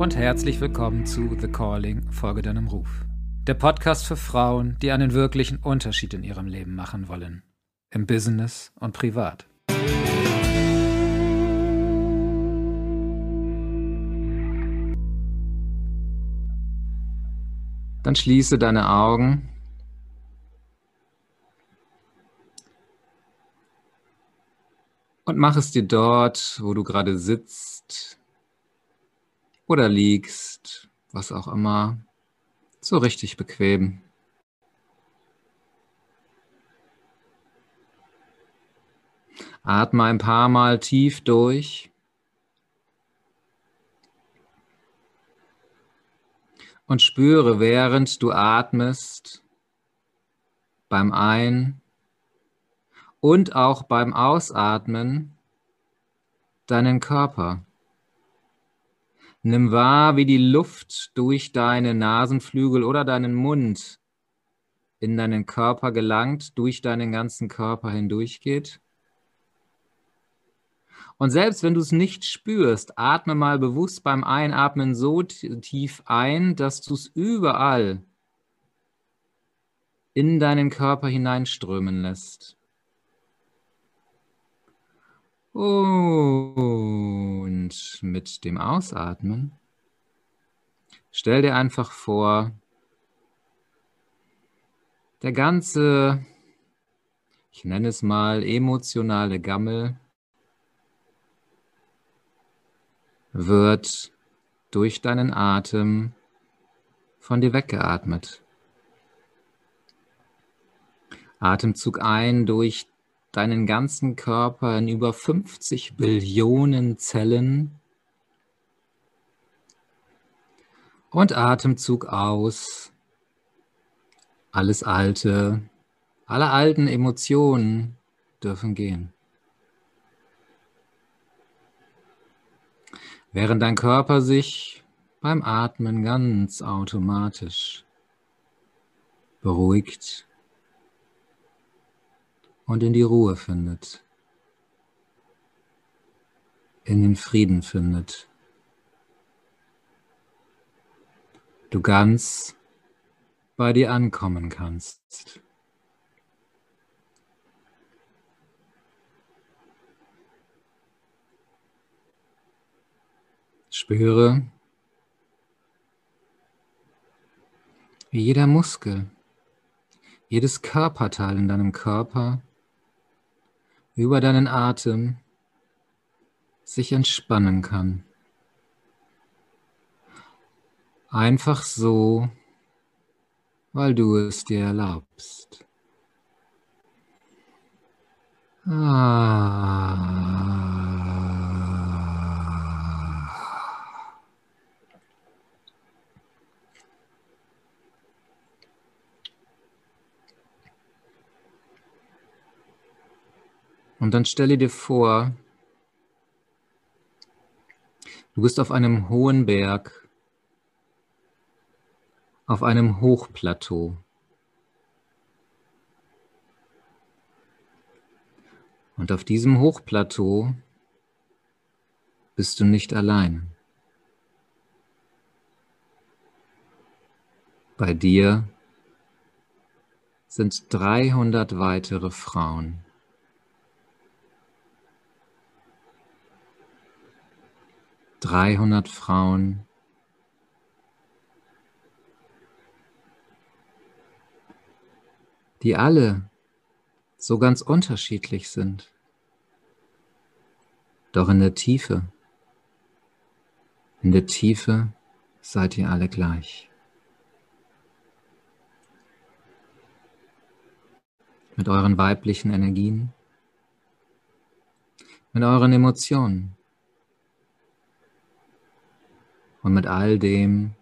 und herzlich willkommen zu The Calling, Folge deinem Ruf. Der Podcast für Frauen, die einen wirklichen Unterschied in ihrem Leben machen wollen. Im Business und privat. Dann schließe deine Augen. Und mach es dir dort, wo du gerade sitzt oder liegst, was auch immer, so richtig bequem. Atme ein paar Mal tief durch. Und spüre, während du atmest, beim Ein- und auch beim Ausatmen, deinen Körper. Nimm wahr, wie die Luft durch deine Nasenflügel oder deinen Mund in deinen Körper gelangt, durch deinen ganzen Körper hindurchgeht. Und selbst wenn du es nicht spürst, atme mal bewusst beim Einatmen so tief ein, dass du es überall in deinen Körper hineinströmen lässt. Und mit dem Ausatmen stell dir einfach vor, der ganze, ich nenne es mal emotionale Gammel, wird durch deinen Atem von dir weggeatmet. Atemzug ein durch deinen ganzen Körper in über 50 Billionen Zellen. Und Atemzug aus. Alles Alte, alle alten Emotionen dürfen gehen. Während dein Körper sich beim Atmen ganz automatisch beruhigt und in die Ruhe findet, in den Frieden findet. Du ganz bei dir ankommen kannst. Spüre, wie jeder Muskel, jedes Körperteil in deinem Körper über deinen Atem sich entspannen kann. Einfach so, weil du es dir erlaubst. Ah. Und dann stelle dir vor, du bist auf einem hohen Berg, auf einem Hochplateau. Und auf diesem Hochplateau bist du nicht allein. Bei dir sind 300 weitere Frauen. 300 Frauen, die alle so ganz unterschiedlich sind. Doch in der Tiefe, in der Tiefe seid ihr alle gleich. Mit euren weiblichen Energien, mit euren Emotionen, und mit all dem,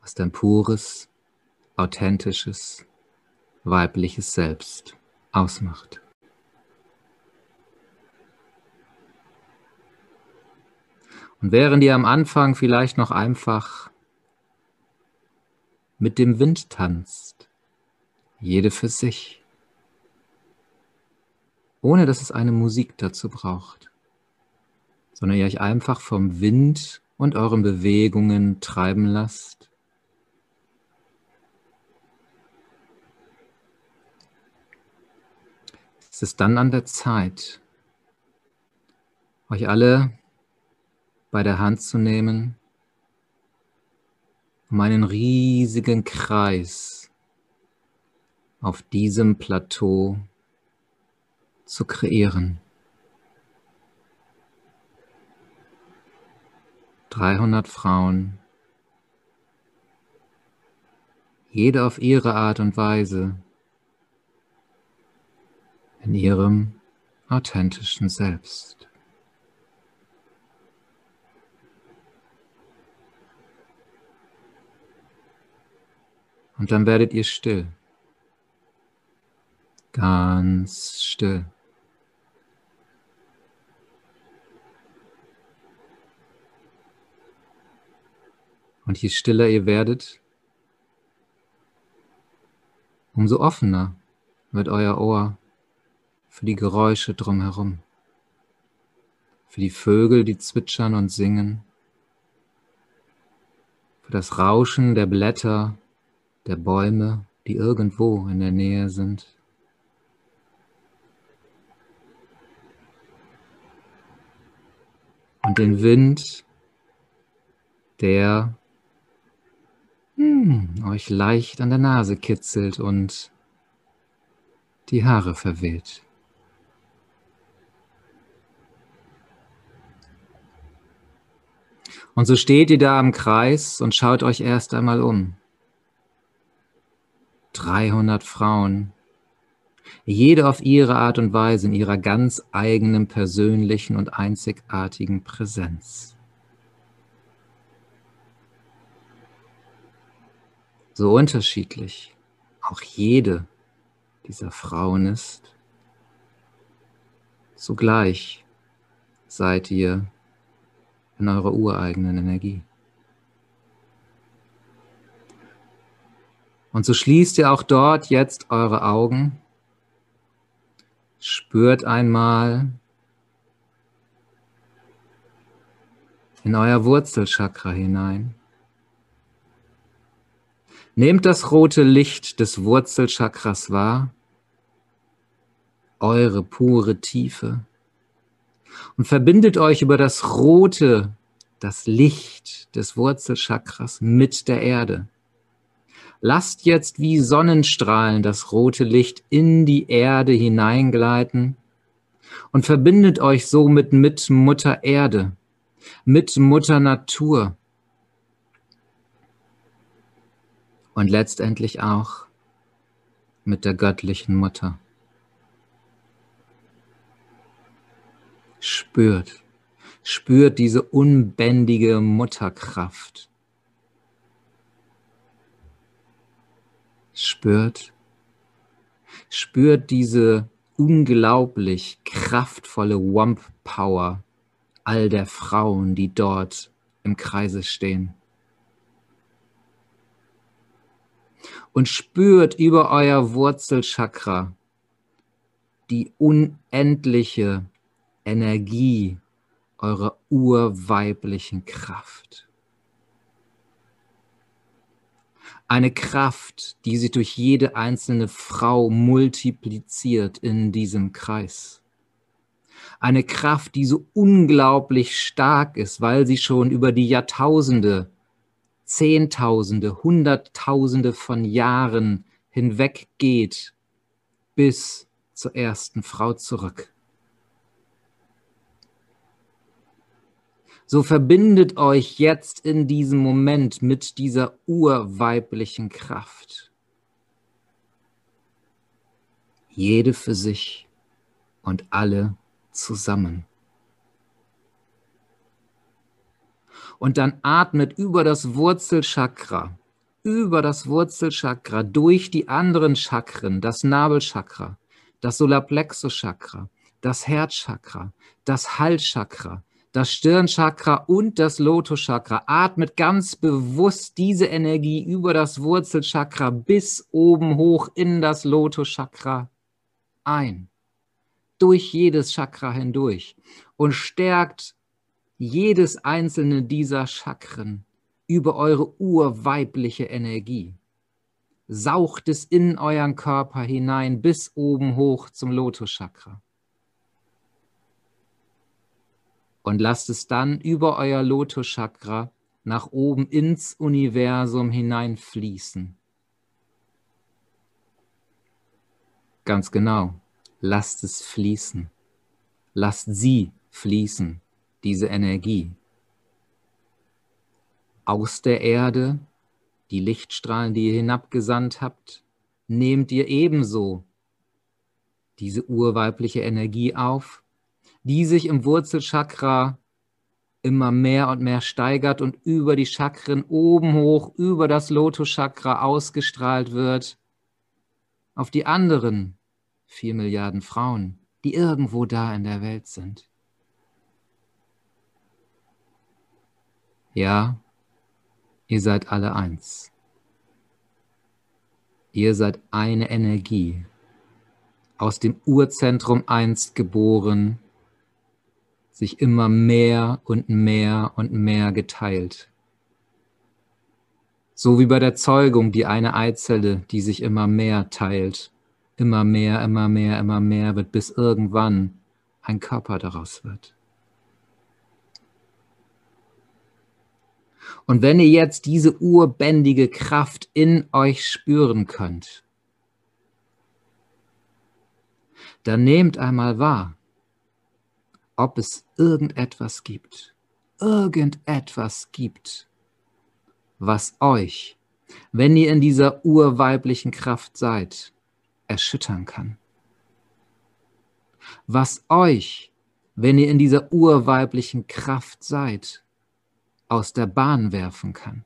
was dein pures, authentisches, weibliches Selbst ausmacht. Und während ihr am Anfang vielleicht noch einfach mit dem Wind tanzt, jede für sich, ohne dass es eine Musik dazu braucht, sondern ihr euch einfach vom Wind und euren Bewegungen treiben lasst. Es ist dann an der Zeit, euch alle bei der Hand zu nehmen, um einen riesigen Kreis auf diesem Plateau zu kreieren. 300 Frauen, jede auf ihre Art und Weise, in ihrem authentischen Selbst. Und dann werdet ihr still. Ganz still. Und je stiller ihr werdet, umso offener wird euer Ohr für die Geräusche drumherum, für die Vögel, die zwitschern und singen, für das Rauschen der Blätter der Bäume, die irgendwo in der Nähe sind. Und den Wind, der hm, euch leicht an der Nase kitzelt und die Haare verweht. Und so steht ihr da am Kreis und schaut euch erst einmal um. 300 Frauen, jede auf ihre Art und Weise in ihrer ganz eigenen persönlichen und einzigartigen Präsenz. So unterschiedlich auch jede dieser Frauen ist, zugleich seid ihr in eurer ureigenen Energie. Und so schließt ihr auch dort jetzt eure Augen. Spürt einmal in euer Wurzelchakra hinein. Nehmt das rote Licht des Wurzelchakras wahr, eure pure Tiefe, und verbindet euch über das rote, das Licht des Wurzelchakras mit der Erde. Lasst jetzt wie Sonnenstrahlen das rote Licht in die Erde hineingleiten und verbindet euch somit mit Mutter Erde, mit Mutter Natur und letztendlich auch mit der göttlichen Mutter. Spürt, spürt diese unbändige Mutterkraft spürt, spürt diese unglaublich kraftvolle Wump Power all der Frauen, die dort im Kreise stehen. Und spürt über euer Wurzelchakra die unendliche Energie eurer urweiblichen Kraft. Eine Kraft, die sich durch jede einzelne Frau multipliziert in diesem Kreis. Eine Kraft, die so unglaublich stark ist, weil sie schon über die Jahrtausende, Zehntausende, Hunderttausende von Jahren hinweg geht bis zur ersten Frau zurück. So verbindet euch jetzt in diesem Moment mit dieser urweiblichen Kraft. Jede für sich und alle zusammen. Und dann atmet über das Wurzelchakra, über das Wurzelchakra, durch die anderen Chakren, das Nabelchakra, das Solarplexuschakra, das Herzchakra, das Halschakra, das Stirnchakra und das Lotuschakra. Atmet ganz bewusst diese Energie über das Wurzelchakra bis oben hoch in das Lotuschakra ein. Durch jedes Chakra hindurch und stärkt jedes einzelne dieser Chakren über eure urweibliche Energie. Saucht es in euren Körper hinein bis oben hoch zum Lotuschakra. Und lasst es dann über euer Lotuschakra nach oben ins Universum hineinfließen. Ganz genau, lasst es fließen. Lasst sie fließen, diese Energie. Aus der Erde, die Lichtstrahlen, die ihr hinabgesandt habt, nehmt ihr ebenso diese urweibliche Energie auf, die sich im Wurzelchakra immer mehr und mehr steigert und über die Chakren oben hoch, über das Lotuschakra ausgestrahlt wird auf die anderen vier Milliarden Frauen, die irgendwo da in der Welt sind. Ja, ihr seid alle eins. Ihr seid eine Energie, aus dem Urzentrum einst geboren, sich immer mehr und mehr und mehr geteilt. So wie bei der Zeugung die eine Eizelle, die sich immer mehr teilt immer mehr, immer mehr, immer mehr wird, bis irgendwann ein Körper daraus wird. Und wenn ihr jetzt diese urbändige Kraft in euch spüren könnt, dann nehmt einmal wahr, ob es irgendetwas gibt, irgendetwas gibt, was euch, wenn ihr in dieser urweiblichen Kraft seid, erschüttern kann. Was euch, wenn ihr in dieser urweiblichen Kraft seid, aus der Bahn werfen kann.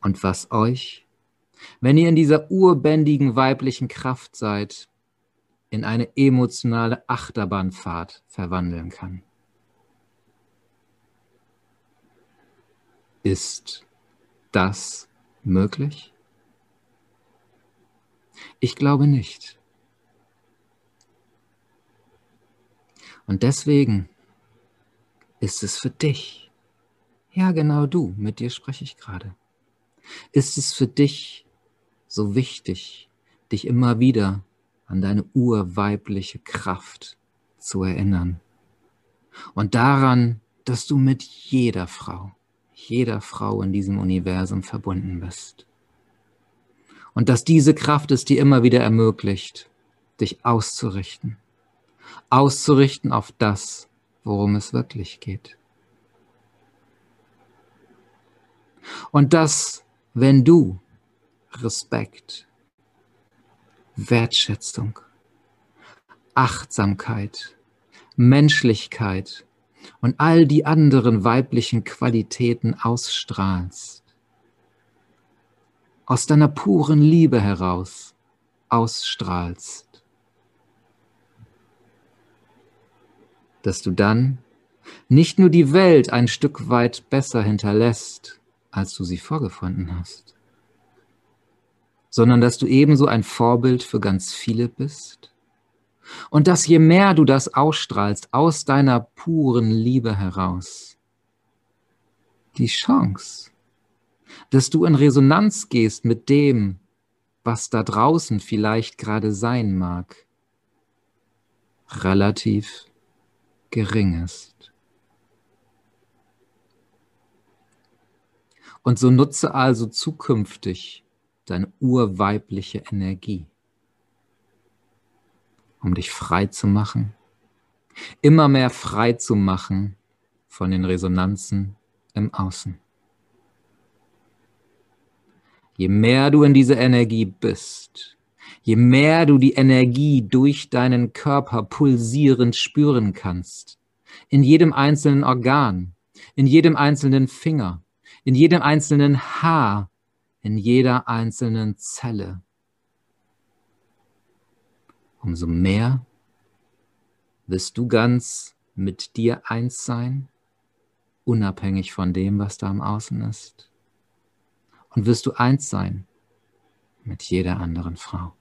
Und was euch, wenn ihr in dieser urbändigen weiblichen Kraft seid, in eine emotionale Achterbahnfahrt verwandeln kann. Ist das möglich? Ich glaube nicht. Und deswegen ist es für dich, ja genau du, mit dir spreche ich gerade, ist es für dich so wichtig, dich immer wieder an deine urweibliche Kraft zu erinnern. Und daran, dass du mit jeder Frau, jeder Frau in diesem Universum verbunden bist. Und dass diese Kraft es dir immer wieder ermöglicht, dich auszurichten. Auszurichten auf das, worum es wirklich geht. Und dass, wenn du Respekt, Wertschätzung, Achtsamkeit, Menschlichkeit und all die anderen weiblichen Qualitäten ausstrahlst, aus deiner puren Liebe heraus ausstrahlst, dass du dann nicht nur die Welt ein Stück weit besser hinterlässt, als du sie vorgefunden hast, sondern dass du ebenso ein Vorbild für ganz viele bist. Und dass je mehr du das ausstrahlst aus deiner puren Liebe heraus, die Chance dass du in Resonanz gehst mit dem, was da draußen vielleicht gerade sein mag, relativ gering ist. Und so nutze also zukünftig deine urweibliche Energie, um dich frei zu machen, immer mehr frei zu machen von den Resonanzen im Außen. Je mehr du in dieser Energie bist, je mehr du die Energie durch deinen Körper pulsierend spüren kannst, in jedem einzelnen Organ, in jedem einzelnen Finger, in jedem einzelnen Haar, in jeder einzelnen Zelle, umso mehr wirst du ganz mit dir eins sein, unabhängig von dem, was da im Außen ist. Und wirst du eins sein mit jeder anderen Frau.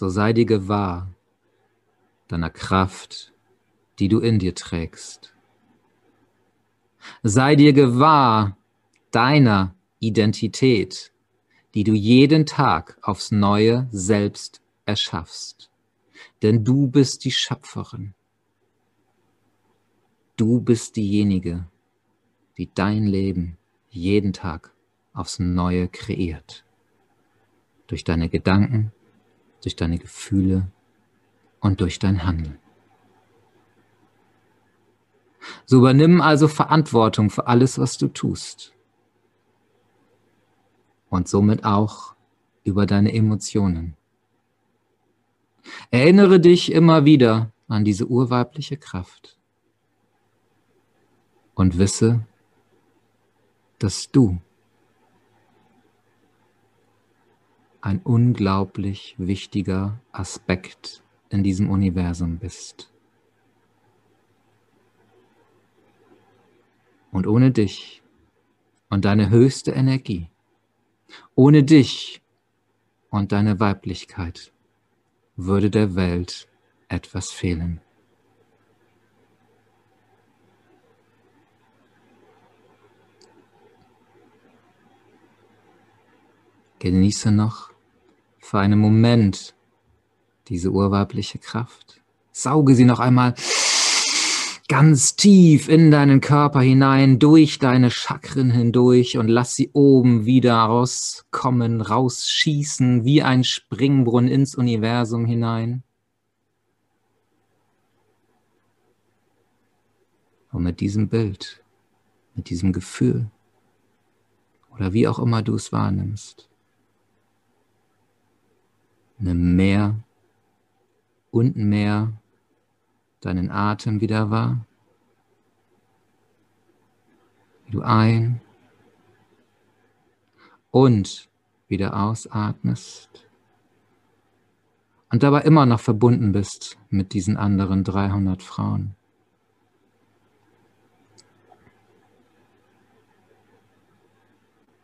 so sei dir gewahr deiner Kraft, die du in dir trägst. Sei dir gewahr deiner Identität, die du jeden Tag aufs neue selbst erschaffst. Denn du bist die Schöpferin. Du bist diejenige, die dein Leben jeden Tag aufs Neue kreiert. Durch deine Gedanken, durch deine Gefühle und durch dein Handeln. So übernimm also Verantwortung für alles, was du tust. Und somit auch über deine Emotionen. Erinnere dich immer wieder an diese urweibliche Kraft und wisse, dass du ein unglaublich wichtiger Aspekt in diesem Universum bist. Und ohne dich und deine höchste Energie, ohne dich und deine Weiblichkeit würde der Welt etwas fehlen. Genieße noch für einen Moment diese urweibliche Kraft. Sauge sie noch einmal ganz tief in deinen Körper hinein, durch deine Chakren hindurch und lass sie oben wieder rauskommen, rausschießen, wie ein Springbrunnen ins Universum hinein. Und mit diesem Bild, mit diesem Gefühl oder wie auch immer du es wahrnimmst, nimm mehr und mehr deinen Atem wieder wahr. Wie du ein und wieder ausatmest und dabei immer noch verbunden bist mit diesen anderen 300 Frauen.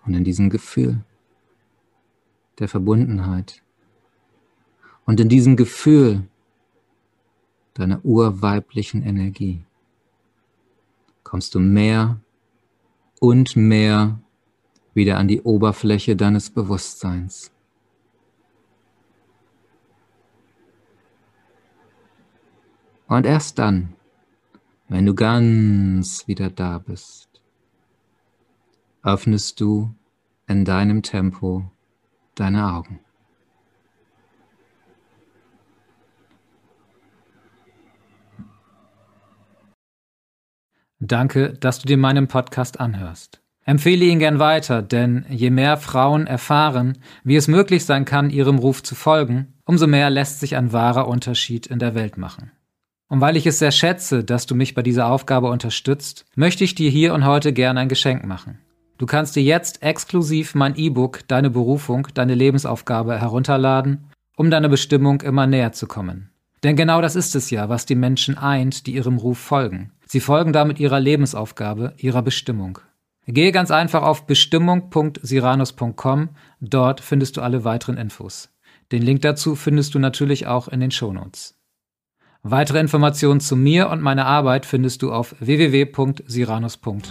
Und in diesem Gefühl der Verbundenheit und in diesem Gefühl deiner urweiblichen Energie kommst du mehr und mehr wieder an die Oberfläche deines Bewusstseins. Und erst dann, wenn du ganz wieder da bist, öffnest du in deinem Tempo deine Augen. Danke, dass du dir meinen Podcast anhörst. Empfehle ihn gern weiter, denn je mehr Frauen erfahren, wie es möglich sein kann, ihrem Ruf zu folgen, umso mehr lässt sich ein wahrer Unterschied in der Welt machen. Und weil ich es sehr schätze, dass du mich bei dieser Aufgabe unterstützt, möchte ich dir hier und heute gern ein Geschenk machen. Du kannst dir jetzt exklusiv mein E-Book Deine Berufung, deine Lebensaufgabe herunterladen, um deiner Bestimmung immer näher zu kommen. Denn genau das ist es ja, was die Menschen eint, die ihrem Ruf folgen. Sie folgen damit ihrer Lebensaufgabe, ihrer Bestimmung. Gehe ganz einfach auf bestimmung.siranus.com, dort findest du alle weiteren Infos. Den Link dazu findest du natürlich auch in den Shownotes. Weitere Informationen zu mir und meiner Arbeit findest du auf www.siranus.com.